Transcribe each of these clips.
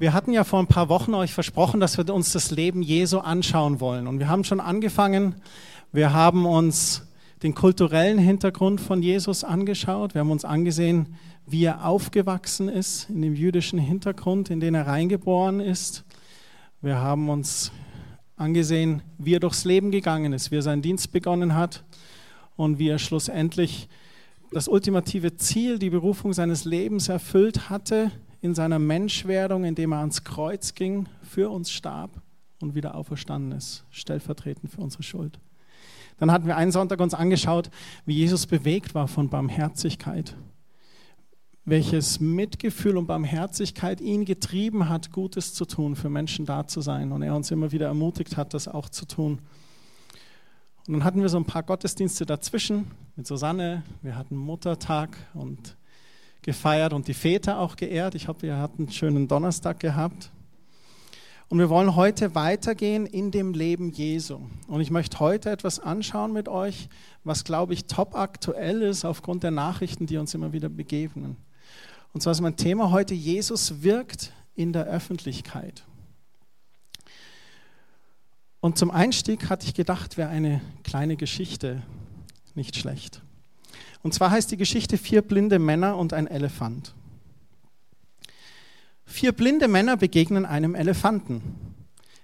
Wir hatten ja vor ein paar Wochen euch versprochen, dass wir uns das Leben Jesu anschauen wollen. Und wir haben schon angefangen. Wir haben uns den kulturellen Hintergrund von Jesus angeschaut. Wir haben uns angesehen, wie er aufgewachsen ist in dem jüdischen Hintergrund, in den er reingeboren ist. Wir haben uns angesehen, wie er durchs Leben gegangen ist, wie er seinen Dienst begonnen hat und wie er schlussendlich das ultimative Ziel, die Berufung seines Lebens erfüllt hatte, in seiner Menschwerdung, indem er ans Kreuz ging, für uns starb und wieder auferstanden ist, stellvertretend für unsere Schuld. Dann hatten wir einen Sonntag uns angeschaut, wie Jesus bewegt war von Barmherzigkeit, welches Mitgefühl und Barmherzigkeit ihn getrieben hat, Gutes zu tun, für Menschen da zu sein und er uns immer wieder ermutigt hat, das auch zu tun. Und dann hatten wir so ein paar Gottesdienste dazwischen mit Susanne, wir hatten Muttertag und gefeiert und die Väter auch geehrt. Ich hoffe, ihr habt einen schönen Donnerstag gehabt. Und wir wollen heute weitergehen in dem Leben Jesu. Und ich möchte heute etwas anschauen mit euch, was, glaube ich, top aktuell ist aufgrund der Nachrichten, die uns immer wieder begegnen. Und zwar ist mein Thema heute, Jesus wirkt in der Öffentlichkeit. Und zum Einstieg hatte ich gedacht, wäre eine kleine Geschichte nicht schlecht. Und zwar heißt die Geschichte Vier blinde Männer und ein Elefant. Vier blinde Männer begegnen einem Elefanten.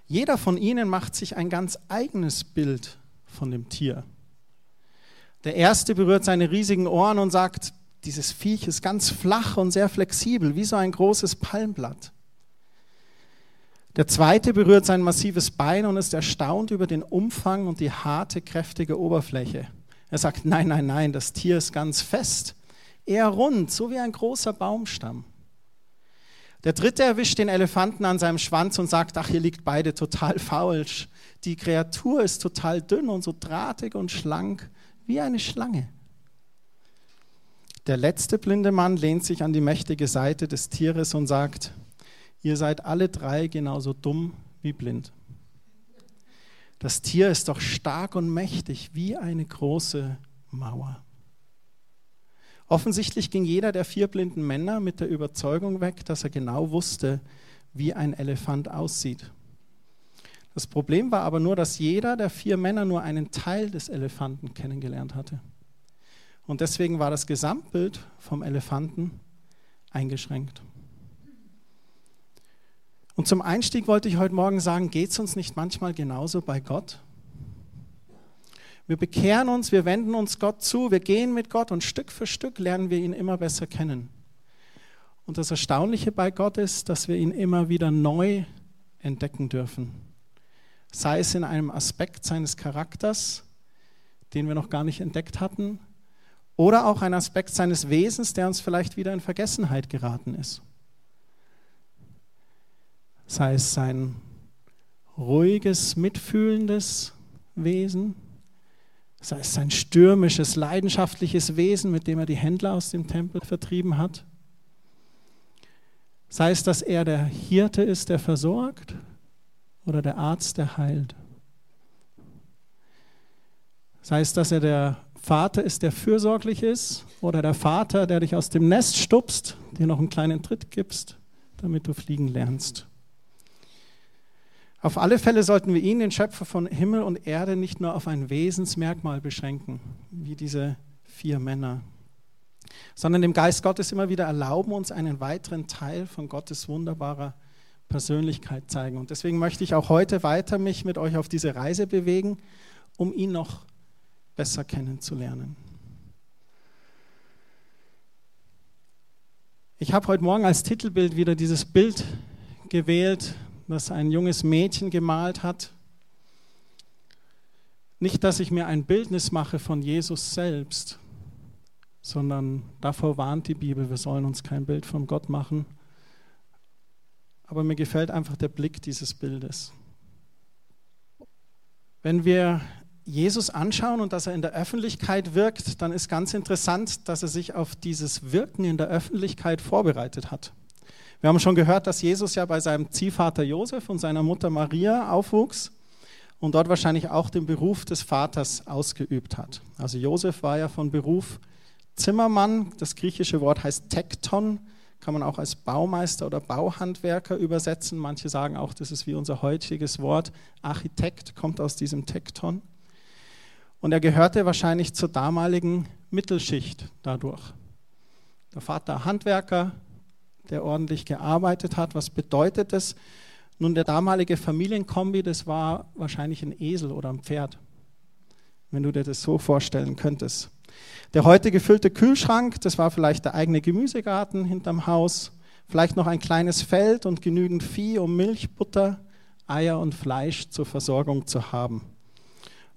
Jeder von ihnen macht sich ein ganz eigenes Bild von dem Tier. Der erste berührt seine riesigen Ohren und sagt, dieses Viech ist ganz flach und sehr flexibel, wie so ein großes Palmblatt. Der zweite berührt sein massives Bein und ist erstaunt über den Umfang und die harte, kräftige Oberfläche. Er sagt, nein, nein, nein, das Tier ist ganz fest, eher rund, so wie ein großer Baumstamm. Der dritte erwischt den Elefanten an seinem Schwanz und sagt, ach, ihr liegt beide total falsch. Die Kreatur ist total dünn und so drahtig und schlank wie eine Schlange. Der letzte blinde Mann lehnt sich an die mächtige Seite des Tieres und sagt, ihr seid alle drei genauso dumm wie blind. Das Tier ist doch stark und mächtig wie eine große Mauer. Offensichtlich ging jeder der vier blinden Männer mit der Überzeugung weg, dass er genau wusste, wie ein Elefant aussieht. Das Problem war aber nur, dass jeder der vier Männer nur einen Teil des Elefanten kennengelernt hatte. Und deswegen war das Gesamtbild vom Elefanten eingeschränkt. Und zum Einstieg wollte ich heute Morgen sagen, geht es uns nicht manchmal genauso bei Gott? Wir bekehren uns, wir wenden uns Gott zu, wir gehen mit Gott und Stück für Stück lernen wir ihn immer besser kennen. Und das Erstaunliche bei Gott ist, dass wir ihn immer wieder neu entdecken dürfen. Sei es in einem Aspekt seines Charakters, den wir noch gar nicht entdeckt hatten, oder auch ein Aspekt seines Wesens, der uns vielleicht wieder in Vergessenheit geraten ist sei es sein ruhiges, mitfühlendes Wesen, sei es sein stürmisches, leidenschaftliches Wesen, mit dem er die Händler aus dem Tempel vertrieben hat, sei es, dass er der Hirte ist, der versorgt, oder der Arzt, der heilt. Sei es, dass er der Vater ist, der fürsorglich ist, oder der Vater, der dich aus dem Nest stupst, dir noch einen kleinen Tritt gibst, damit du fliegen lernst. Auf alle Fälle sollten wir ihn, den Schöpfer von Himmel und Erde, nicht nur auf ein Wesensmerkmal beschränken, wie diese vier Männer, sondern dem Geist Gottes immer wieder erlauben, uns einen weiteren Teil von Gottes wunderbarer Persönlichkeit zeigen. Und deswegen möchte ich auch heute weiter mich mit euch auf diese Reise bewegen, um ihn noch besser kennenzulernen. Ich habe heute Morgen als Titelbild wieder dieses Bild gewählt das ein junges Mädchen gemalt hat. Nicht, dass ich mir ein Bildnis mache von Jesus selbst, sondern davor warnt die Bibel, wir sollen uns kein Bild von Gott machen. Aber mir gefällt einfach der Blick dieses Bildes. Wenn wir Jesus anschauen und dass er in der Öffentlichkeit wirkt, dann ist ganz interessant, dass er sich auf dieses Wirken in der Öffentlichkeit vorbereitet hat. Wir haben schon gehört, dass Jesus ja bei seinem Ziehvater Josef und seiner Mutter Maria aufwuchs und dort wahrscheinlich auch den Beruf des Vaters ausgeübt hat. Also Josef war ja von Beruf Zimmermann, das griechische Wort heißt Tekton, kann man auch als Baumeister oder Bauhandwerker übersetzen. Manche sagen auch, das ist wie unser heutiges Wort. Architekt kommt aus diesem Tekton. Und er gehörte wahrscheinlich zur damaligen Mittelschicht dadurch. Der Vater Handwerker, der ordentlich gearbeitet hat. Was bedeutet das? Nun, der damalige Familienkombi, das war wahrscheinlich ein Esel oder ein Pferd, wenn du dir das so vorstellen könntest. Der heute gefüllte Kühlschrank, das war vielleicht der eigene Gemüsegarten hinterm Haus, vielleicht noch ein kleines Feld und genügend Vieh, um Milch, Butter, Eier und Fleisch zur Versorgung zu haben.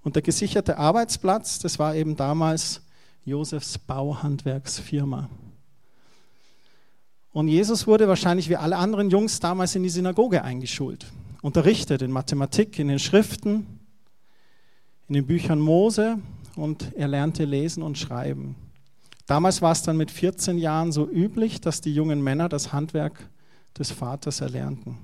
Und der gesicherte Arbeitsplatz, das war eben damals Josefs Bauhandwerksfirma. Und Jesus wurde wahrscheinlich wie alle anderen Jungs damals in die Synagoge eingeschult, unterrichtet in Mathematik, in den Schriften, in den Büchern Mose und er lernte lesen und schreiben. Damals war es dann mit 14 Jahren so üblich, dass die jungen Männer das Handwerk des Vaters erlernten.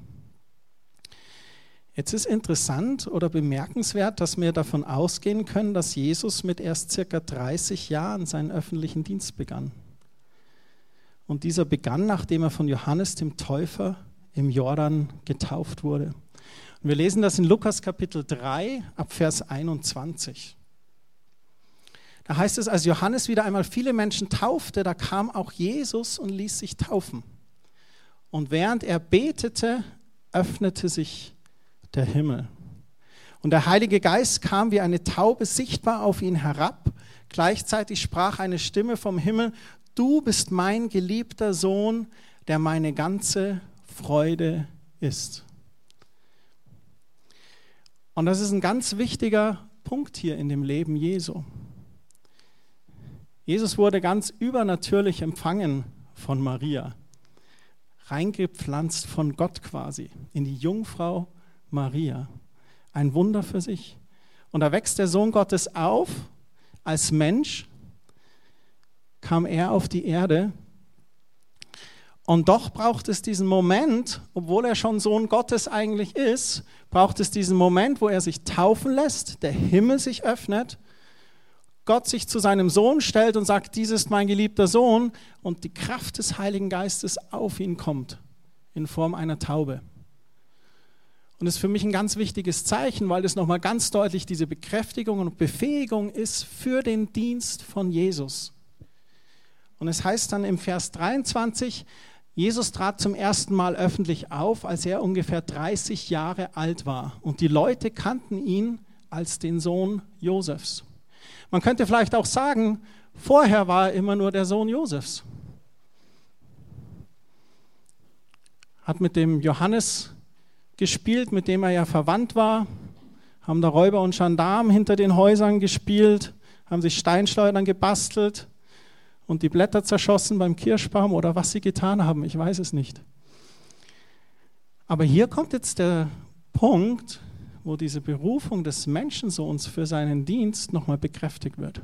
Jetzt ist interessant oder bemerkenswert, dass wir davon ausgehen können, dass Jesus mit erst circa 30 Jahren seinen öffentlichen Dienst begann. Und dieser begann, nachdem er von Johannes dem Täufer im Jordan getauft wurde. Und wir lesen das in Lukas Kapitel 3 ab Vers 21. Da heißt es, als Johannes wieder einmal viele Menschen taufte, da kam auch Jesus und ließ sich taufen. Und während er betete, öffnete sich der Himmel. Und der Heilige Geist kam wie eine Taube sichtbar auf ihn herab. Gleichzeitig sprach eine Stimme vom Himmel, du bist mein geliebter Sohn, der meine ganze Freude ist. Und das ist ein ganz wichtiger Punkt hier in dem Leben Jesu. Jesus wurde ganz übernatürlich empfangen von Maria, reingepflanzt von Gott quasi in die Jungfrau Maria. Ein Wunder für sich. Und da wächst der Sohn Gottes auf als Mensch, kam er auf die Erde. Und doch braucht es diesen Moment, obwohl er schon Sohn Gottes eigentlich ist, braucht es diesen Moment, wo er sich taufen lässt, der Himmel sich öffnet Gott sich zu seinem Sohn stellt und sagt, dies ist mein geliebter Sohn und die Kraft des Heiligen Geistes auf ihn kommt in Form einer Taube. Und das ist für mich ein ganz wichtiges Zeichen, weil es nochmal ganz deutlich diese Bekräftigung und Befähigung ist für den Dienst von Jesus. Und es heißt dann im Vers 23, Jesus trat zum ersten Mal öffentlich auf, als er ungefähr 30 Jahre alt war. Und die Leute kannten ihn als den Sohn Josefs. Man könnte vielleicht auch sagen, vorher war er immer nur der Sohn Josefs. Hat mit dem Johannes gespielt, mit dem er ja verwandt war, haben da Räuber und Gendarmen hinter den Häusern gespielt, haben sich Steinschleudern gebastelt und die Blätter zerschossen beim Kirschbaum oder was sie getan haben, ich weiß es nicht. Aber hier kommt jetzt der Punkt, wo diese Berufung des Menschensohns für seinen Dienst nochmal bekräftigt wird.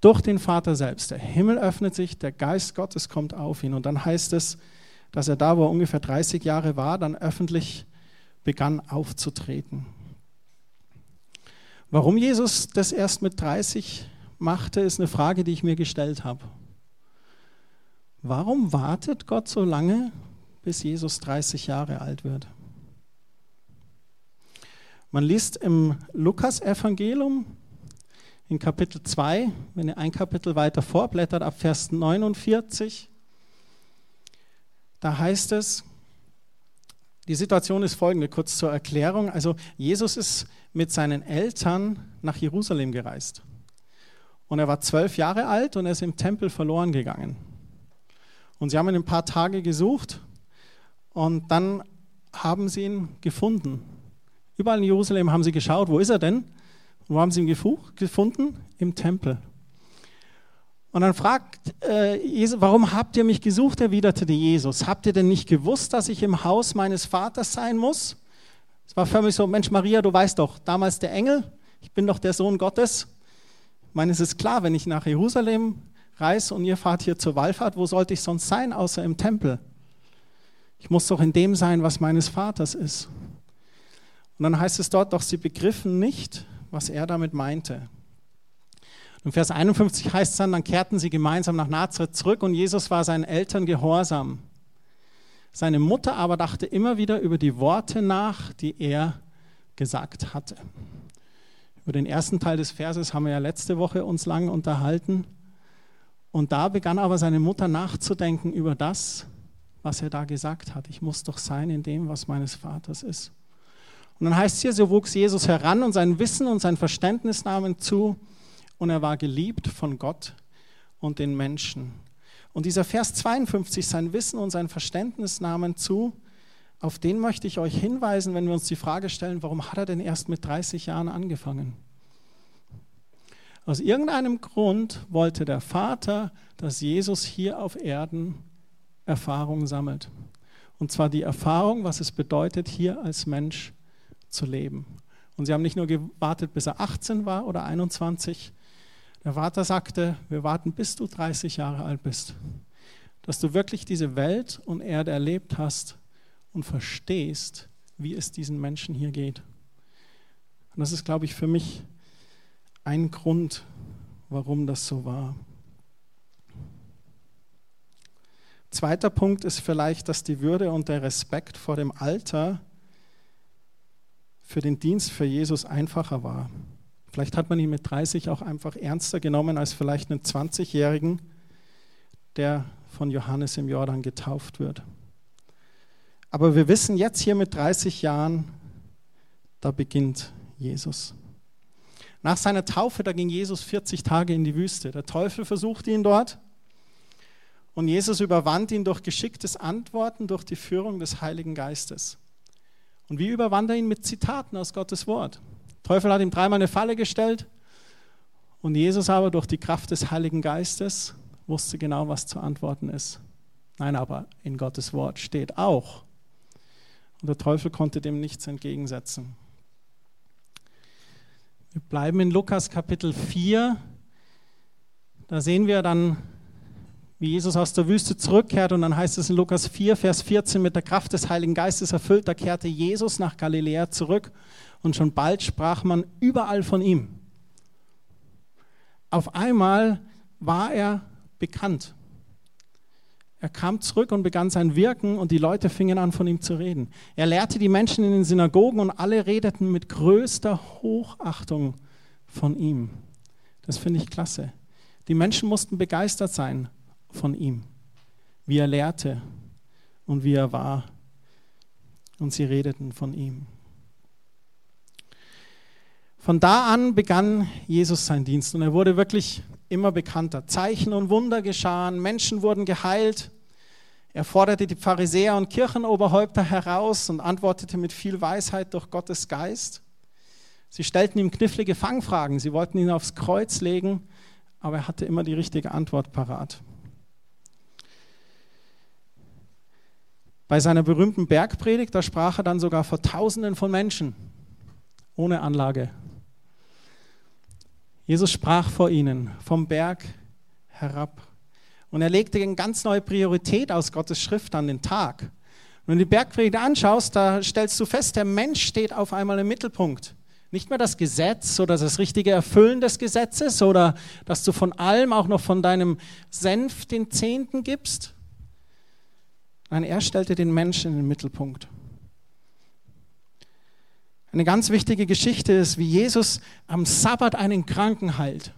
Durch den Vater selbst. Der Himmel öffnet sich, der Geist Gottes kommt auf ihn. Und dann heißt es, dass er da, wo er ungefähr 30 Jahre war, dann öffentlich begann aufzutreten. Warum Jesus das erst mit 30 machte, ist eine Frage, die ich mir gestellt habe. Warum wartet Gott so lange, bis Jesus 30 Jahre alt wird? Man liest im Lukas-Evangelium in Kapitel 2, wenn ihr ein Kapitel weiter vorblättert, ab Vers 49, da heißt es, die Situation ist folgende, kurz zur Erklärung. Also Jesus ist mit seinen Eltern nach Jerusalem gereist. Und er war zwölf Jahre alt und er ist im Tempel verloren gegangen. Und sie haben ihn ein paar Tage gesucht und dann haben sie ihn gefunden. Überall in Jerusalem haben sie geschaut, wo ist er denn? wo haben sie ihn gefunden? Im Tempel. Und dann fragt äh, Jesus, warum habt ihr mich gesucht, erwiderte Jesus. Habt ihr denn nicht gewusst, dass ich im Haus meines Vaters sein muss? Es war für mich so, Mensch Maria, du weißt doch, damals der Engel, ich bin doch der Sohn Gottes. Ich meine, es ist klar, wenn ich nach Jerusalem reise und ihr fahrt hier zur Wallfahrt, wo sollte ich sonst sein, außer im Tempel? Ich muss doch in dem sein, was meines Vaters ist. Und dann heißt es dort, doch sie begriffen nicht, was er damit meinte. In Vers 51 heißt es dann, dann kehrten sie gemeinsam nach Nazareth zurück und Jesus war seinen Eltern gehorsam. Seine Mutter aber dachte immer wieder über die Worte nach, die er gesagt hatte. Über den ersten Teil des Verses haben wir ja letzte Woche uns lang unterhalten. Und da begann aber seine Mutter nachzudenken über das, was er da gesagt hat. Ich muss doch sein in dem, was meines Vaters ist. Und dann heißt es hier, so wuchs Jesus heran und sein Wissen und sein Verständnis nahmen zu und er war geliebt von Gott und den Menschen. Und dieser Vers 52, sein Wissen und sein Verständnis nahmen zu, auf den möchte ich euch hinweisen, wenn wir uns die Frage stellen, warum hat er denn erst mit 30 Jahren angefangen? Aus irgendeinem Grund wollte der Vater, dass Jesus hier auf Erden Erfahrung sammelt. Und zwar die Erfahrung, was es bedeutet, hier als Mensch zu leben. Und sie haben nicht nur gewartet, bis er 18 war oder 21. Der Vater sagte, wir warten, bis du 30 Jahre alt bist. Dass du wirklich diese Welt und Erde erlebt hast und verstehst, wie es diesen Menschen hier geht. Und das ist, glaube ich, für mich ein Grund, warum das so war. Zweiter Punkt ist vielleicht, dass die Würde und der Respekt vor dem Alter für den Dienst für Jesus einfacher war. Vielleicht hat man ihn mit 30 auch einfach ernster genommen als vielleicht einen 20-Jährigen, der von Johannes im Jordan getauft wird. Aber wir wissen jetzt hier mit 30 Jahren, da beginnt Jesus. Nach seiner Taufe, da ging Jesus 40 Tage in die Wüste. Der Teufel versuchte ihn dort und Jesus überwand ihn durch geschicktes Antworten, durch die Führung des Heiligen Geistes. Und wie überwand er ihn mit Zitaten aus Gottes Wort? Der Teufel hat ihm dreimal eine Falle gestellt und Jesus aber durch die Kraft des Heiligen Geistes wusste genau, was zu antworten ist. Nein, aber in Gottes Wort steht auch, und der Teufel konnte dem nichts entgegensetzen. Wir bleiben in Lukas Kapitel 4. Da sehen wir dann, wie Jesus aus der Wüste zurückkehrt. Und dann heißt es in Lukas 4, Vers 14, mit der Kraft des Heiligen Geistes erfüllt, da kehrte Jesus nach Galiläa zurück. Und schon bald sprach man überall von ihm. Auf einmal war er bekannt. Er kam zurück und begann sein Wirken und die Leute fingen an, von ihm zu reden. Er lehrte die Menschen in den Synagogen und alle redeten mit größter Hochachtung von ihm. Das finde ich klasse. Die Menschen mussten begeistert sein von ihm, wie er lehrte und wie er war. Und sie redeten von ihm. Von da an begann Jesus seinen Dienst und er wurde wirklich immer bekannter. Zeichen und Wunder geschahen, Menschen wurden geheilt. Er forderte die Pharisäer und Kirchenoberhäupter heraus und antwortete mit viel Weisheit durch Gottes Geist. Sie stellten ihm knifflige Fangfragen, sie wollten ihn aufs Kreuz legen, aber er hatte immer die richtige Antwort parat. Bei seiner berühmten Bergpredigt, da sprach er dann sogar vor Tausenden von Menschen, ohne Anlage, Jesus sprach vor ihnen vom Berg herab. Und er legte eine ganz neue Priorität aus Gottes Schrift an den Tag. Wenn du die Bergpredigt anschaust, da stellst du fest, der Mensch steht auf einmal im Mittelpunkt. Nicht mehr das Gesetz oder das richtige Erfüllen des Gesetzes oder dass du von allem, auch noch von deinem Senf, den Zehnten gibst. Nein, er stellte den Menschen in den Mittelpunkt. Eine ganz wichtige Geschichte ist, wie Jesus am Sabbat einen Kranken heilt.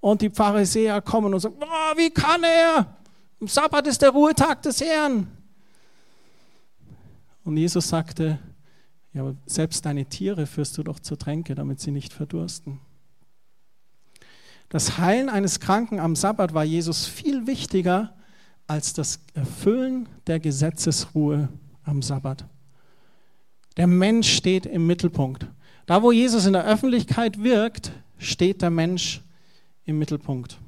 Und die Pharisäer kommen und sagen, oh, wie kann er? Am Sabbat ist der Ruhetag des Herrn. Und Jesus sagte, ja, aber selbst deine Tiere führst du doch zur Tränke, damit sie nicht verdursten. Das Heilen eines Kranken am Sabbat war Jesus viel wichtiger als das Erfüllen der Gesetzesruhe am Sabbat. Der Mensch steht im Mittelpunkt. Da, wo Jesus in der Öffentlichkeit wirkt, steht der Mensch im Mittelpunkt.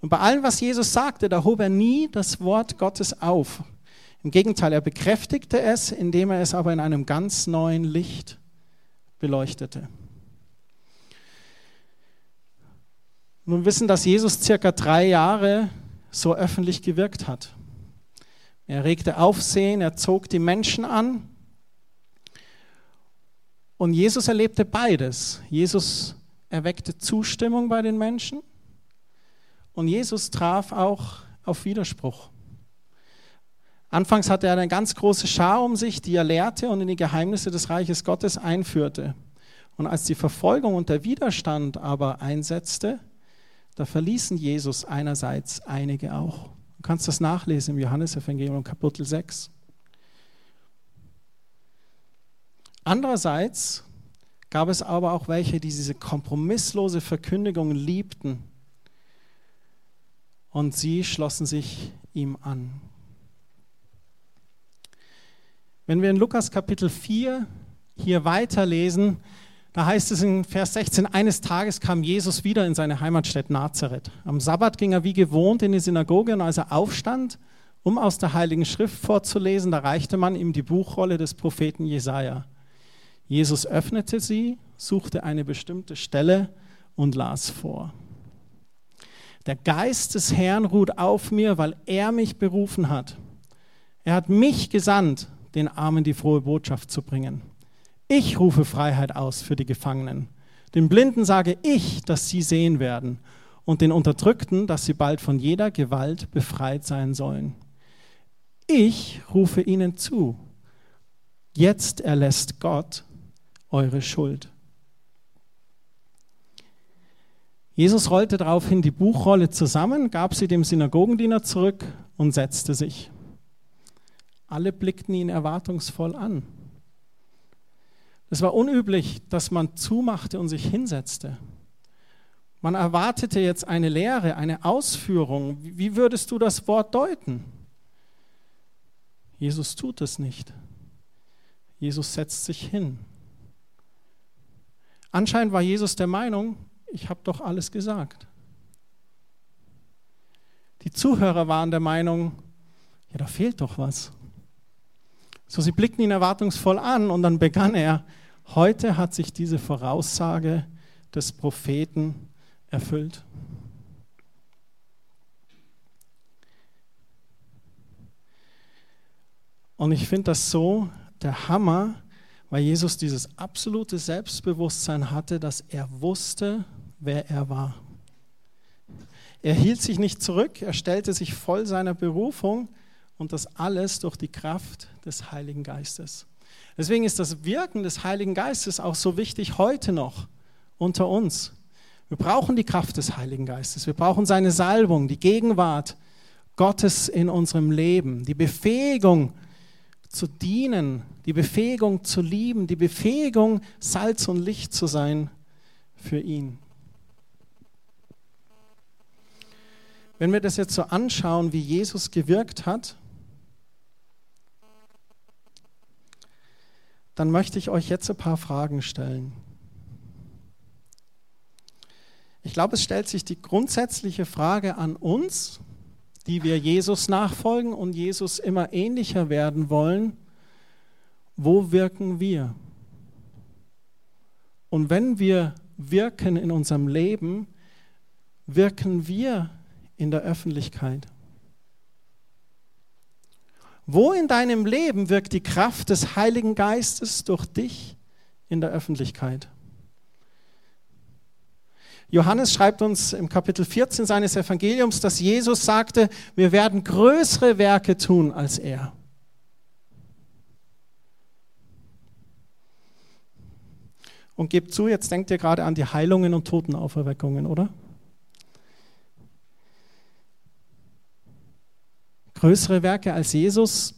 Und bei allem, was Jesus sagte, da hob er nie das Wort Gottes auf. Im Gegenteil, er bekräftigte es, indem er es aber in einem ganz neuen Licht beleuchtete. Nun wissen, dass Jesus circa drei Jahre so öffentlich gewirkt hat. Er regte Aufsehen, er zog die Menschen an und Jesus erlebte beides. Jesus erweckte Zustimmung bei den Menschen und Jesus traf auch auf Widerspruch. Anfangs hatte er eine ganz große Schar um sich, die er lehrte und in die Geheimnisse des Reiches Gottes einführte. Und als die Verfolgung und der Widerstand aber einsetzte, da verließen Jesus einerseits einige auch. Du kannst das nachlesen im Johannesevangelium Kapitel 6. Andererseits gab es aber auch welche, die diese kompromisslose Verkündigung liebten und sie schlossen sich ihm an. Wenn wir in Lukas Kapitel 4 hier weiterlesen, da heißt es in Vers 16, eines Tages kam Jesus wieder in seine Heimatstadt Nazareth. Am Sabbat ging er wie gewohnt in die Synagoge und als er aufstand, um aus der Heiligen Schrift vorzulesen, da reichte man ihm die Buchrolle des Propheten Jesaja. Jesus öffnete sie, suchte eine bestimmte Stelle und las vor. Der Geist des Herrn ruht auf mir, weil er mich berufen hat. Er hat mich gesandt, den Armen die frohe Botschaft zu bringen. Ich rufe Freiheit aus für die Gefangenen. Den Blinden sage ich, dass sie sehen werden und den Unterdrückten, dass sie bald von jeder Gewalt befreit sein sollen. Ich rufe ihnen zu. Jetzt erlässt Gott eure Schuld. Jesus rollte daraufhin die Buchrolle zusammen, gab sie dem Synagogendiener zurück und setzte sich. Alle blickten ihn erwartungsvoll an. Es war unüblich, dass man zumachte und sich hinsetzte. Man erwartete jetzt eine Lehre, eine Ausführung. Wie würdest du das Wort deuten? Jesus tut es nicht. Jesus setzt sich hin. Anscheinend war Jesus der Meinung, ich habe doch alles gesagt. Die Zuhörer waren der Meinung, ja, da fehlt doch was. So, sie blickten ihn erwartungsvoll an und dann begann er, heute hat sich diese Voraussage des Propheten erfüllt. Und ich finde das so der Hammer, weil Jesus dieses absolute Selbstbewusstsein hatte, dass er wusste, wer er war. Er hielt sich nicht zurück, er stellte sich voll seiner Berufung und das alles durch die Kraft des Heiligen Geistes. Deswegen ist das Wirken des Heiligen Geistes auch so wichtig heute noch unter uns. Wir brauchen die Kraft des Heiligen Geistes. Wir brauchen seine Salbung, die Gegenwart Gottes in unserem Leben, die Befähigung zu dienen, die Befähigung zu lieben, die Befähigung, Salz und Licht zu sein für ihn. Wenn wir das jetzt so anschauen, wie Jesus gewirkt hat, dann möchte ich euch jetzt ein paar Fragen stellen. Ich glaube, es stellt sich die grundsätzliche Frage an uns, die wir Jesus nachfolgen und Jesus immer ähnlicher werden wollen. Wo wirken wir? Und wenn wir wirken in unserem Leben, wirken wir in der Öffentlichkeit. Wo in deinem Leben wirkt die Kraft des Heiligen Geistes durch dich in der Öffentlichkeit? Johannes schreibt uns im Kapitel 14 seines Evangeliums, dass Jesus sagte, wir werden größere Werke tun als er. Und gebt zu, jetzt denkt ihr gerade an die Heilungen und Totenauferweckungen, oder? größere Werke als Jesus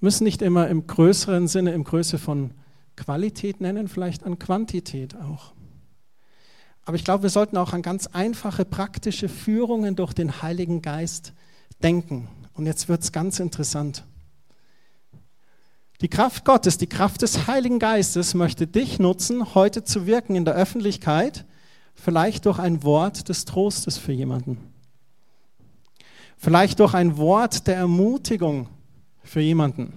müssen nicht immer im größeren Sinne, im Größe von Qualität nennen, vielleicht an Quantität auch. Aber ich glaube, wir sollten auch an ganz einfache, praktische Führungen durch den Heiligen Geist denken. Und jetzt wird es ganz interessant. Die Kraft Gottes, die Kraft des Heiligen Geistes möchte dich nutzen, heute zu wirken in der Öffentlichkeit Vielleicht durch ein Wort des Trostes für jemanden. Vielleicht durch ein Wort der Ermutigung für jemanden.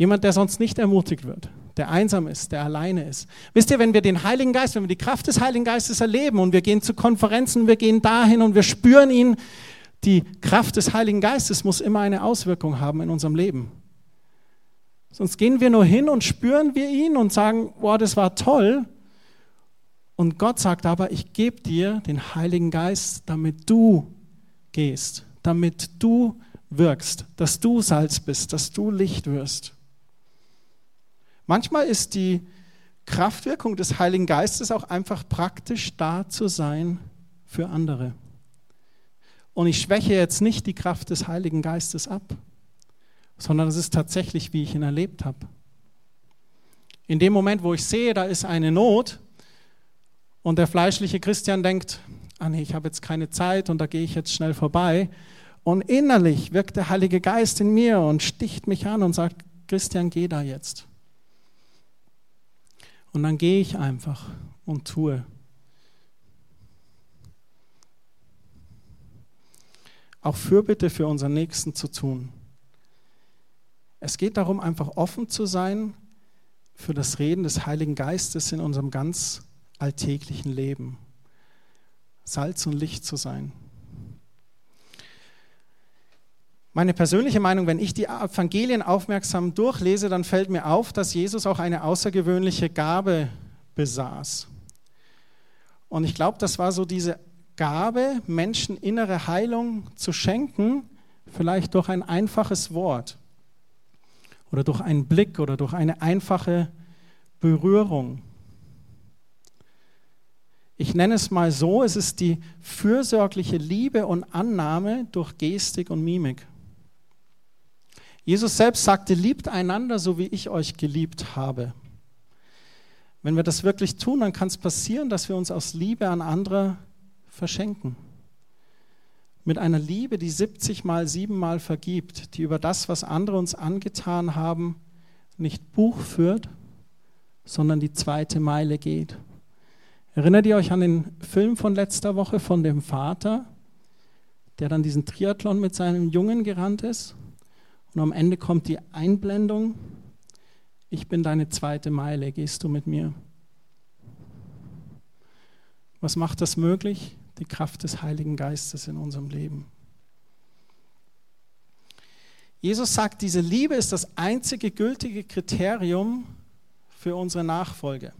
Jemand, der sonst nicht ermutigt wird, der einsam ist, der alleine ist. Wisst ihr, wenn wir den Heiligen Geist, wenn wir die Kraft des Heiligen Geistes erleben und wir gehen zu Konferenzen, wir gehen dahin und wir spüren ihn, die Kraft des Heiligen Geistes muss immer eine Auswirkung haben in unserem Leben. Sonst gehen wir nur hin und spüren wir ihn und sagen, boah, das war toll. Und Gott sagt aber, ich gebe dir den Heiligen Geist, damit du gehst, damit du wirkst, dass du Salz bist, dass du Licht wirst. Manchmal ist die Kraftwirkung des Heiligen Geistes auch einfach praktisch da zu sein für andere. Und ich schwäche jetzt nicht die Kraft des Heiligen Geistes ab, sondern es ist tatsächlich, wie ich ihn erlebt habe. In dem Moment, wo ich sehe, da ist eine Not und der fleischliche Christian denkt, ah nee, ich habe jetzt keine Zeit und da gehe ich jetzt schnell vorbei. Und innerlich wirkt der Heilige Geist in mir und sticht mich an und sagt, Christian, geh da jetzt. Und dann gehe ich einfach und tue. Auch Fürbitte für unseren Nächsten zu tun. Es geht darum, einfach offen zu sein für das Reden des Heiligen Geistes in unserem ganz alltäglichen Leben. Salz und Licht zu sein. Meine persönliche Meinung, wenn ich die Evangelien aufmerksam durchlese, dann fällt mir auf, dass Jesus auch eine außergewöhnliche Gabe besaß. Und ich glaube, das war so diese Gabe, Menschen innere Heilung zu schenken, vielleicht durch ein einfaches Wort oder durch einen Blick oder durch eine einfache Berührung. Ich nenne es mal so, es ist die fürsorgliche Liebe und Annahme durch Gestik und Mimik. Jesus selbst sagte, liebt einander, so wie ich euch geliebt habe. Wenn wir das wirklich tun, dann kann es passieren, dass wir uns aus Liebe an andere verschenken. Mit einer Liebe, die 70 mal, 7 mal vergibt, die über das, was andere uns angetan haben, nicht Buch führt, sondern die zweite Meile geht. Erinnert ihr euch an den Film von letzter Woche von dem Vater, der dann diesen Triathlon mit seinem Jungen gerannt ist? Und am Ende kommt die Einblendung, ich bin deine zweite Meile, gehst du mit mir? Was macht das möglich? Die Kraft des Heiligen Geistes in unserem Leben. Jesus sagt, diese Liebe ist das einzige gültige Kriterium für unsere Nachfolge.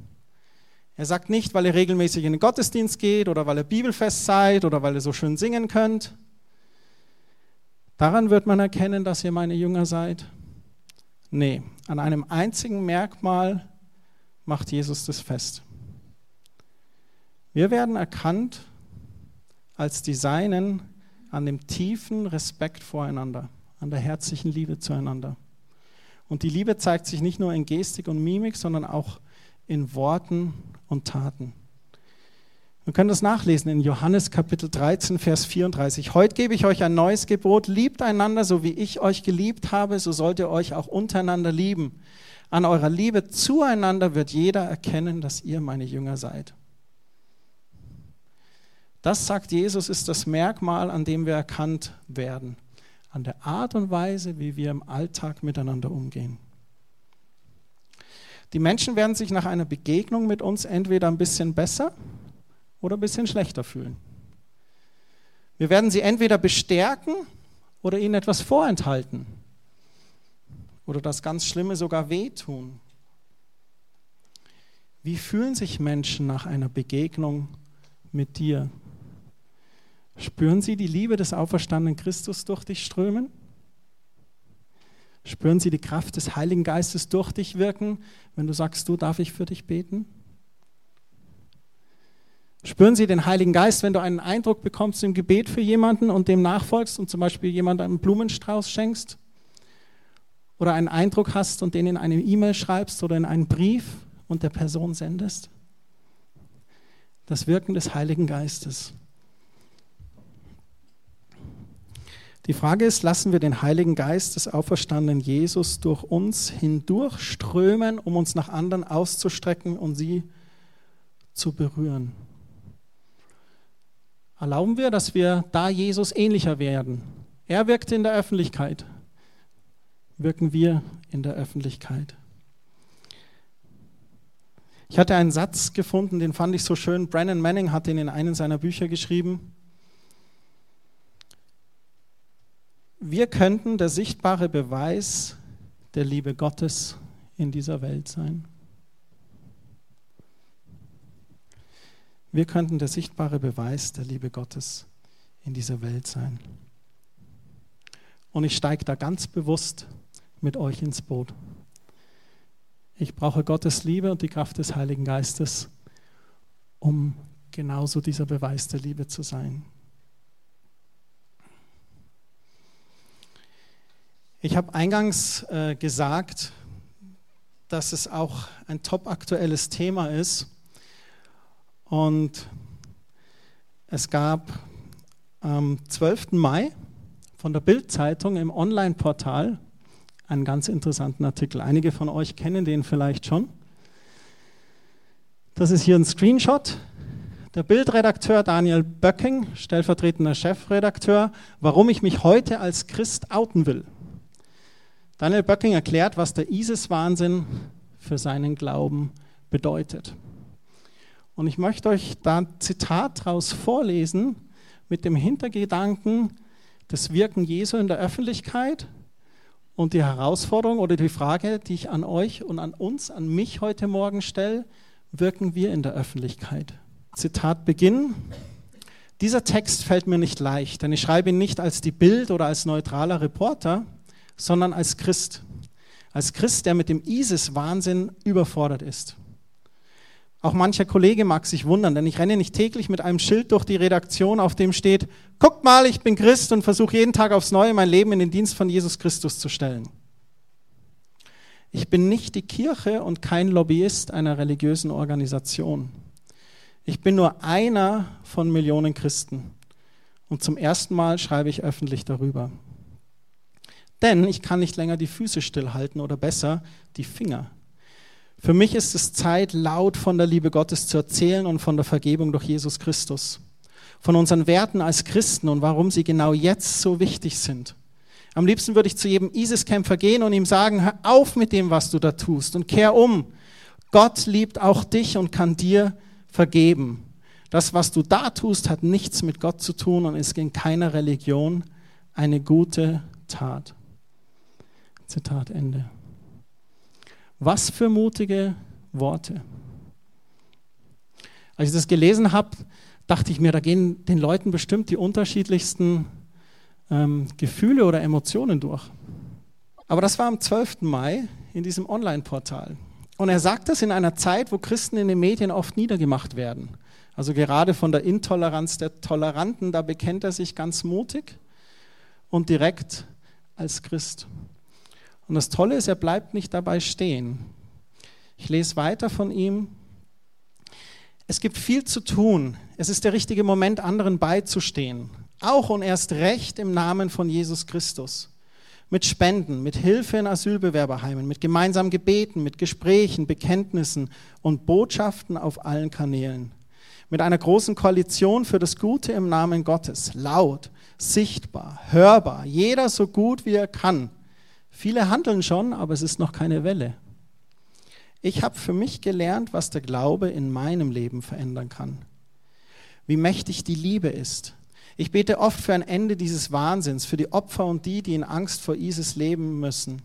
Er sagt nicht, weil ihr regelmäßig in den Gottesdienst geht oder weil ihr Bibelfest seid oder weil ihr so schön singen könnt. Daran wird man erkennen, dass ihr meine Jünger seid. Nee, an einem einzigen Merkmal macht Jesus das fest. Wir werden erkannt als die Seinen an dem tiefen Respekt voreinander, an der herzlichen Liebe zueinander. Und die Liebe zeigt sich nicht nur in Gestik und Mimik, sondern auch in Worten und Taten. Wir können das nachlesen in Johannes Kapitel 13, Vers 34. Heute gebe ich euch ein neues Gebot. Liebt einander, so wie ich euch geliebt habe, so sollt ihr euch auch untereinander lieben. An eurer Liebe zueinander wird jeder erkennen, dass ihr meine Jünger seid. Das, sagt Jesus, ist das Merkmal, an dem wir erkannt werden. An der Art und Weise, wie wir im Alltag miteinander umgehen. Die Menschen werden sich nach einer Begegnung mit uns entweder ein bisschen besser oder ein bisschen schlechter fühlen. Wir werden sie entweder bestärken oder ihnen etwas vorenthalten oder das ganz Schlimme sogar wehtun. Wie fühlen sich Menschen nach einer Begegnung mit dir? Spüren sie die Liebe des auferstandenen Christus durch dich strömen? Spüren sie die Kraft des Heiligen Geistes durch dich wirken, wenn du sagst, du darf ich für dich beten? Spüren Sie den Heiligen Geist, wenn du einen Eindruck bekommst im Gebet für jemanden und dem nachfolgst und zum Beispiel jemandem einen Blumenstrauß schenkst? Oder einen Eindruck hast und den in eine E-Mail schreibst oder in einen Brief und der Person sendest? Das Wirken des Heiligen Geistes. Die Frage ist, lassen wir den Heiligen Geist des auferstandenen Jesus durch uns hindurchströmen, um uns nach anderen auszustrecken und sie zu berühren? Erlauben wir, dass wir da Jesus ähnlicher werden. Er wirkte in der Öffentlichkeit. Wirken wir in der Öffentlichkeit. Ich hatte einen Satz gefunden, den fand ich so schön. Brennan Manning hat ihn in einem seiner Bücher geschrieben. Wir könnten der sichtbare Beweis der Liebe Gottes in dieser Welt sein? Wir könnten der sichtbare Beweis der Liebe Gottes in dieser Welt sein. Und ich steige da ganz bewusst mit euch ins Boot. Ich brauche Gottes Liebe und die Kraft des Heiligen Geistes, um genauso dieser Beweis der Liebe zu sein. Ich habe eingangs äh, gesagt, dass es auch ein top aktuelles Thema ist. Und es gab am 12. Mai von der Bild-Zeitung im Online-Portal einen ganz interessanten Artikel. Einige von euch kennen den vielleicht schon. Das ist hier ein Screenshot. Der Bildredakteur Daniel Böcking, stellvertretender Chefredakteur, warum ich mich heute als Christ outen will. Daniel Böcking erklärt, was der ISIS-Wahnsinn für seinen Glauben bedeutet. Und ich möchte euch da ein Zitat daraus vorlesen mit dem Hintergedanken, das Wirken Jesu in der Öffentlichkeit und die Herausforderung oder die Frage, die ich an euch und an uns, an mich heute Morgen stelle, wirken wir in der Öffentlichkeit? Zitat Beginn. Dieser Text fällt mir nicht leicht, denn ich schreibe ihn nicht als die Bild oder als neutraler Reporter, sondern als Christ. Als Christ, der mit dem ISIS-Wahnsinn überfordert ist. Auch mancher Kollege mag sich wundern, denn ich renne nicht täglich mit einem Schild durch die Redaktion, auf dem steht, guckt mal, ich bin Christ und versuche jeden Tag aufs Neue mein Leben in den Dienst von Jesus Christus zu stellen. Ich bin nicht die Kirche und kein Lobbyist einer religiösen Organisation. Ich bin nur einer von Millionen Christen. Und zum ersten Mal schreibe ich öffentlich darüber. Denn ich kann nicht länger die Füße stillhalten oder besser die Finger. Für mich ist es Zeit, laut von der Liebe Gottes zu erzählen und von der Vergebung durch Jesus Christus. Von unseren Werten als Christen und warum sie genau jetzt so wichtig sind. Am liebsten würde ich zu jedem ISIS-Kämpfer gehen und ihm sagen, hör auf mit dem, was du da tust und kehr um. Gott liebt auch dich und kann dir vergeben. Das, was du da tust, hat nichts mit Gott zu tun und ist in keiner Religion eine gute Tat. Zitat Ende. Was für mutige Worte. Als ich das gelesen habe, dachte ich mir, da gehen den Leuten bestimmt die unterschiedlichsten ähm, Gefühle oder Emotionen durch. Aber das war am 12. Mai in diesem Online-Portal. Und er sagt das in einer Zeit, wo Christen in den Medien oft niedergemacht werden. Also gerade von der Intoleranz der Toleranten, da bekennt er sich ganz mutig und direkt als Christ. Und das Tolle ist, er bleibt nicht dabei stehen. Ich lese weiter von ihm. Es gibt viel zu tun. Es ist der richtige Moment, anderen beizustehen. Auch und erst recht im Namen von Jesus Christus. Mit Spenden, mit Hilfe in Asylbewerberheimen, mit gemeinsamen Gebeten, mit Gesprächen, Bekenntnissen und Botschaften auf allen Kanälen. Mit einer großen Koalition für das Gute im Namen Gottes. Laut, sichtbar, hörbar, jeder so gut wie er kann Viele handeln schon, aber es ist noch keine Welle. Ich habe für mich gelernt, was der Glaube in meinem Leben verändern kann. Wie mächtig die Liebe ist. Ich bete oft für ein Ende dieses Wahnsinns, für die Opfer und die, die in Angst vor ISIS leben müssen.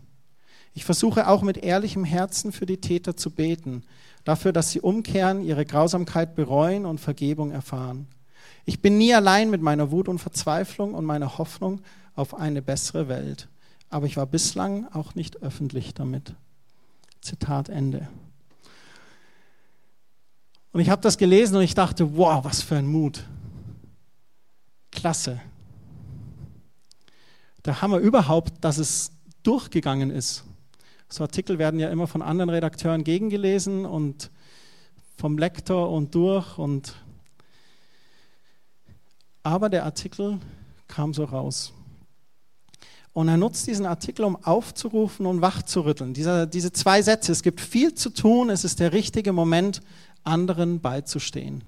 Ich versuche auch mit ehrlichem Herzen für die Täter zu beten, dafür, dass sie umkehren, ihre Grausamkeit bereuen und Vergebung erfahren. Ich bin nie allein mit meiner Wut und Verzweiflung und meiner Hoffnung auf eine bessere Welt aber ich war bislang auch nicht öffentlich damit. Zitat Ende. Und ich habe das gelesen und ich dachte, wow, was für ein Mut. Klasse. Der Hammer überhaupt, dass es durchgegangen ist. So Artikel werden ja immer von anderen Redakteuren gegengelesen und vom Lektor und durch und aber der Artikel kam so raus. Und er nutzt diesen Artikel, um aufzurufen und wachzurütteln. Diese, diese zwei Sätze, es gibt viel zu tun, es ist der richtige Moment, anderen beizustehen.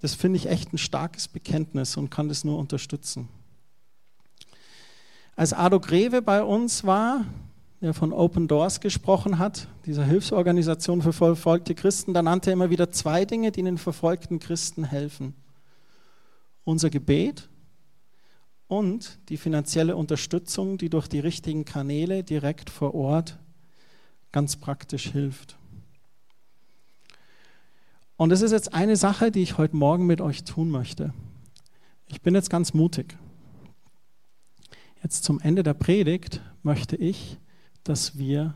Das finde ich echt ein starkes Bekenntnis und kann das nur unterstützen. Als Ado Greve bei uns war, der von Open Doors gesprochen hat, dieser Hilfsorganisation für verfolgte Christen, da nannte er immer wieder zwei Dinge, die den verfolgten Christen helfen. Unser Gebet und die finanzielle Unterstützung, die durch die richtigen Kanäle direkt vor Ort ganz praktisch hilft. Und das ist jetzt eine Sache, die ich heute Morgen mit euch tun möchte. Ich bin jetzt ganz mutig. Jetzt zum Ende der Predigt möchte ich, dass wir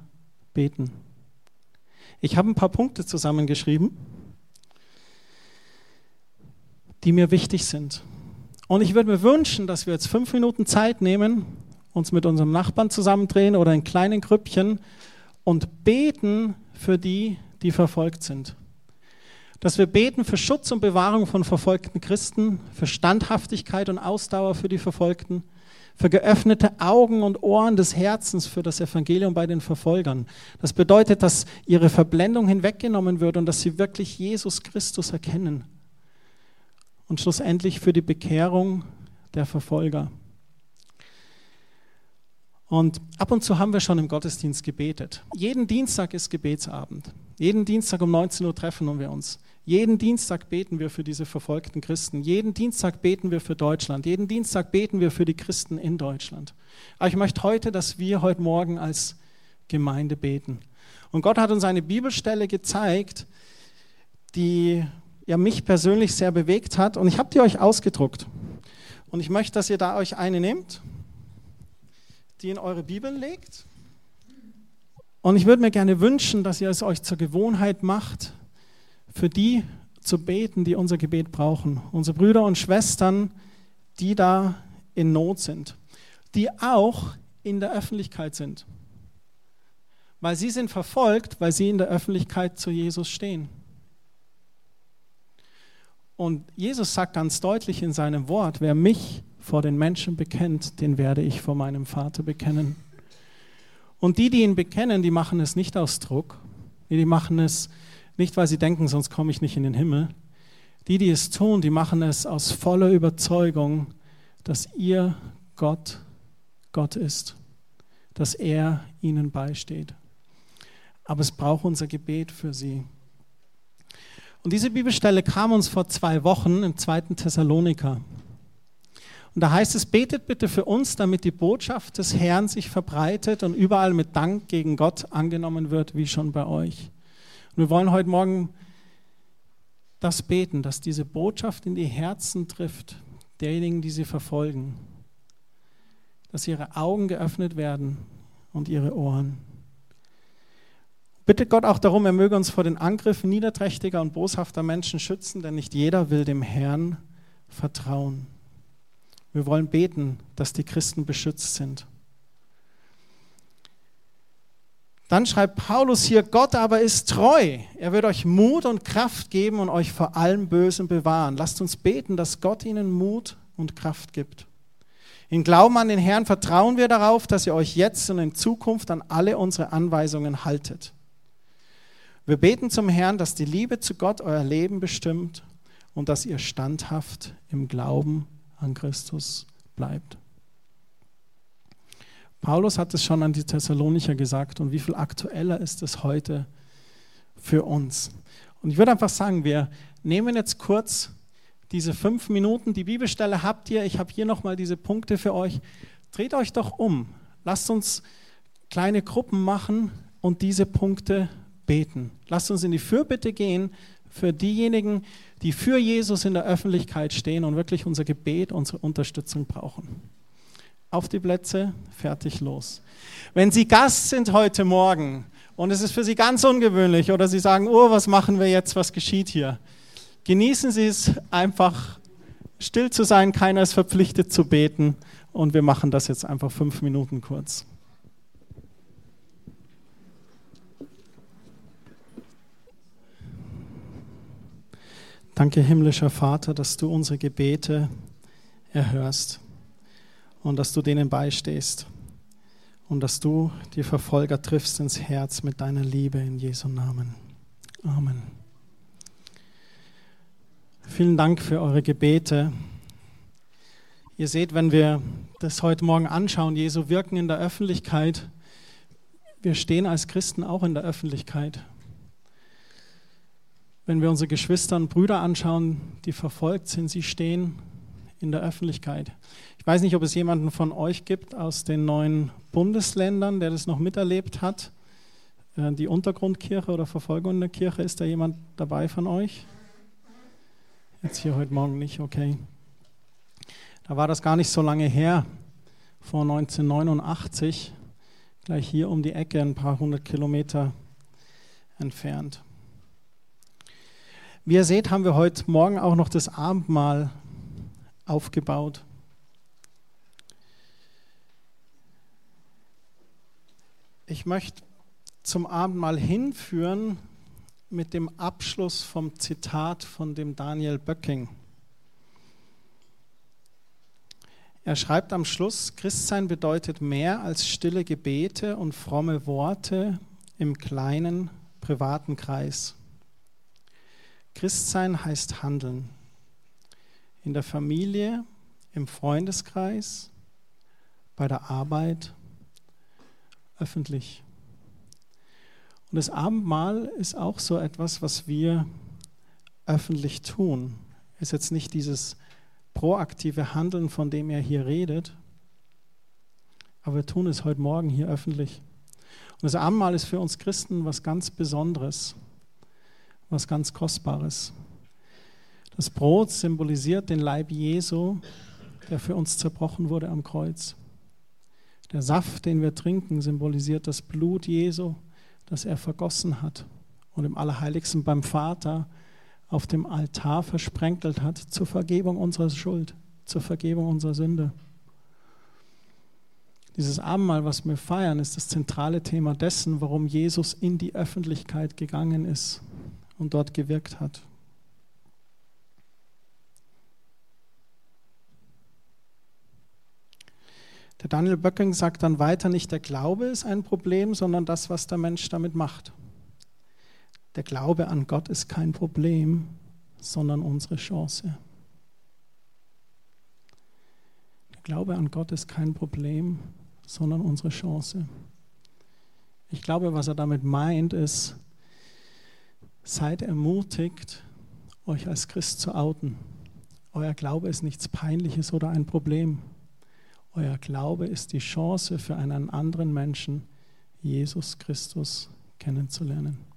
beten. Ich habe ein paar Punkte zusammengeschrieben, die mir wichtig sind. Und ich würde mir wünschen, dass wir jetzt fünf Minuten Zeit nehmen, uns mit unserem Nachbarn zusammendrehen oder in kleinen Grüppchen und beten für die, die verfolgt sind dass wir beten für Schutz und Bewahrung von verfolgten Christen, für Standhaftigkeit und Ausdauer für die Verfolgten, für geöffnete Augen und Ohren des Herzens für das Evangelium bei den Verfolgern. Das bedeutet, dass ihre Verblendung hinweggenommen wird und dass sie wirklich Jesus Christus erkennen. Und schlussendlich für die Bekehrung der Verfolger. Und ab und zu haben wir schon im Gottesdienst gebetet. Jeden Dienstag ist Gebetsabend. Jeden Dienstag um 19 Uhr treffen wir uns. Jeden Dienstag beten wir für diese verfolgten Christen. Jeden Dienstag beten wir für Deutschland. Jeden Dienstag beten wir für die Christen in Deutschland. Aber ich möchte heute, dass wir heute Morgen als Gemeinde beten. Und Gott hat uns eine Bibelstelle gezeigt, die ja mich persönlich sehr bewegt hat. Und ich habe die euch ausgedruckt. Und ich möchte, dass ihr da euch eine nehmt, die in eure Bibel legt. Und ich würde mir gerne wünschen, dass ihr es euch zur Gewohnheit macht, für die zu beten, die unser Gebet brauchen. Unsere Brüder und Schwestern, die da in Not sind, die auch in der Öffentlichkeit sind. Weil sie sind verfolgt, weil sie in der Öffentlichkeit zu Jesus stehen. Und Jesus sagt ganz deutlich in seinem Wort, wer mich vor den Menschen bekennt, den werde ich vor meinem Vater bekennen. Und die, die ihn bekennen, die machen es nicht aus Druck, die machen es nicht, weil sie denken, sonst komme ich nicht in den Himmel. Die, die es tun, die machen es aus voller Überzeugung, dass ihr Gott Gott ist, dass er ihnen beisteht. Aber es braucht unser Gebet für sie. Und diese Bibelstelle kam uns vor zwei Wochen im zweiten Thessaloniker. Und da heißt es, betet bitte für uns, damit die Botschaft des Herrn sich verbreitet und überall mit Dank gegen Gott angenommen wird, wie schon bei euch. Und wir wollen heute Morgen das beten, dass diese Botschaft in die Herzen trifft, derjenigen, die sie verfolgen, dass ihre Augen geöffnet werden und ihre Ohren. Bitte Gott auch darum, er möge uns vor den Angriffen niederträchtiger und boshafter Menschen schützen, denn nicht jeder will dem Herrn vertrauen. Wir wollen beten, dass die Christen beschützt sind. Dann schreibt Paulus hier, Gott aber ist treu. Er wird euch Mut und Kraft geben und euch vor allem Bösen bewahren. Lasst uns beten, dass Gott ihnen Mut und Kraft gibt. In Glauben an den Herrn vertrauen wir darauf, dass ihr euch jetzt und in Zukunft an alle unsere Anweisungen haltet. Wir beten zum Herrn, dass die Liebe zu Gott euer Leben bestimmt und dass ihr standhaft im Glauben an Christus bleibt. Paulus hat es schon an die Thessalonicher gesagt und wie viel aktueller ist es heute für uns. Und ich würde einfach sagen, wir nehmen jetzt kurz diese fünf Minuten, die Bibelstelle habt ihr, ich habe hier nochmal diese Punkte für euch. Dreht euch doch um, lasst uns kleine Gruppen machen und diese Punkte beten. Lasst uns in die Fürbitte gehen für diejenigen, die für Jesus in der Öffentlichkeit stehen und wirklich unser Gebet, unsere Unterstützung brauchen auf die Plätze, fertig, los. Wenn Sie Gast sind heute Morgen und es ist für Sie ganz ungewöhnlich oder Sie sagen, oh, was machen wir jetzt, was geschieht hier? Genießen Sie es einfach still zu sein, keiner ist verpflichtet zu beten und wir machen das jetzt einfach fünf Minuten kurz. Danke, himmlischer Vater, dass du unsere Gebete erhörst und dass du denen beistehst und dass du die Verfolger triffst ins Herz mit deiner Liebe in Jesu Namen. Amen. Vielen Dank für eure Gebete. Ihr seht, wenn wir das heute Morgen anschauen, Jesu Wirken in der Öffentlichkeit, wir stehen als Christen auch in der Öffentlichkeit. Wenn wir unsere Geschwister und Brüder anschauen, die verfolgt sind, sie stehen in der Öffentlichkeit. Ich weiß nicht, ob es jemanden von euch gibt aus den neuen Bundesländern, der das noch miterlebt hat. äh, die Untergrundkirche oder Verfolgung der Kirche. Ist da jemand dabei von euch? Jetzt hier heute Morgen nicht, okay. Da war das gar nicht so lange her, vor 1989, gleich hier um die Ecke, ein paar hundert Kilometer entfernt. Wie ihr seht, haben wir heute Morgen auch noch das Abendmahl aufgebaut. Ich möchte zum Abendmahl hinführen mit dem Abschluss vom Zitat von dem Daniel Böcking. Er schreibt am Schluss, Christsein bedeutet mehr als stille Gebete und fromme Worte im kleinen privaten Kreis. Christsein heißt handeln. In der Familie, im Freundeskreis, bei der Arbeit, öffentlich. Und das Abendmahl ist auch so etwas, was wir öffentlich tun. Ist jetzt nicht dieses proaktive Handeln, von dem er hier redet, aber wir tun es heute Morgen hier öffentlich. Und das Abendmahl ist für uns Christen was ganz Besonderes, was ganz Kostbares. Das Brot symbolisiert den Leib Jesu, der für uns zerbrochen wurde am Kreuz. Der Saft, den wir trinken, symbolisiert das Blut Jesu, das er vergossen hat und im Allerheiligsten beim Vater auf dem Altar versprenkelt hat zur Vergebung unserer Schuld, zur Vergebung unserer Sünde. Dieses Abendmahl, was wir feiern, ist das zentrale Thema dessen, warum Jesus in die Öffentlichkeit gegangen ist und dort gewirkt hat. Der Daniel Böcking sagt dann weiter, nicht der Glaube ist ein Problem, sondern das, was der Mensch damit macht. Der Glaube an Gott ist kein Problem, sondern unsere Chance. Der Glaube an Gott ist kein Problem, sondern unsere Chance. Ich glaube, was er damit meint, ist, seid ermutigt, euch als Christ zu outen. Euer Glaube ist nichts Peinliches oder ein Problem. Euer Glaube ist die Chance für einen anderen Menschen, Jesus Christus kennenzulernen.